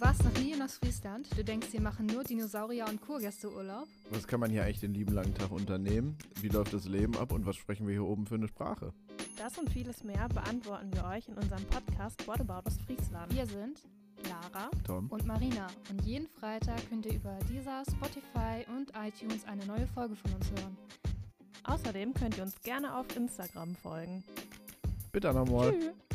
warst noch nie in Ostfriesland. Du denkst, hier machen nur Dinosaurier und Kurgäste Urlaub? Was kann man hier eigentlich den lieben langen Tag unternehmen? Wie läuft das Leben ab und was sprechen wir hier oben für eine Sprache? Das und vieles mehr beantworten wir euch in unserem Podcast What About Ostfriesland. Wir sind Lara Tom? und Marina und jeden Freitag könnt ihr über dieser, Spotify und iTunes eine neue Folge von uns hören. Außerdem könnt ihr uns gerne auf Instagram folgen. Bitte nochmal. Tschüss.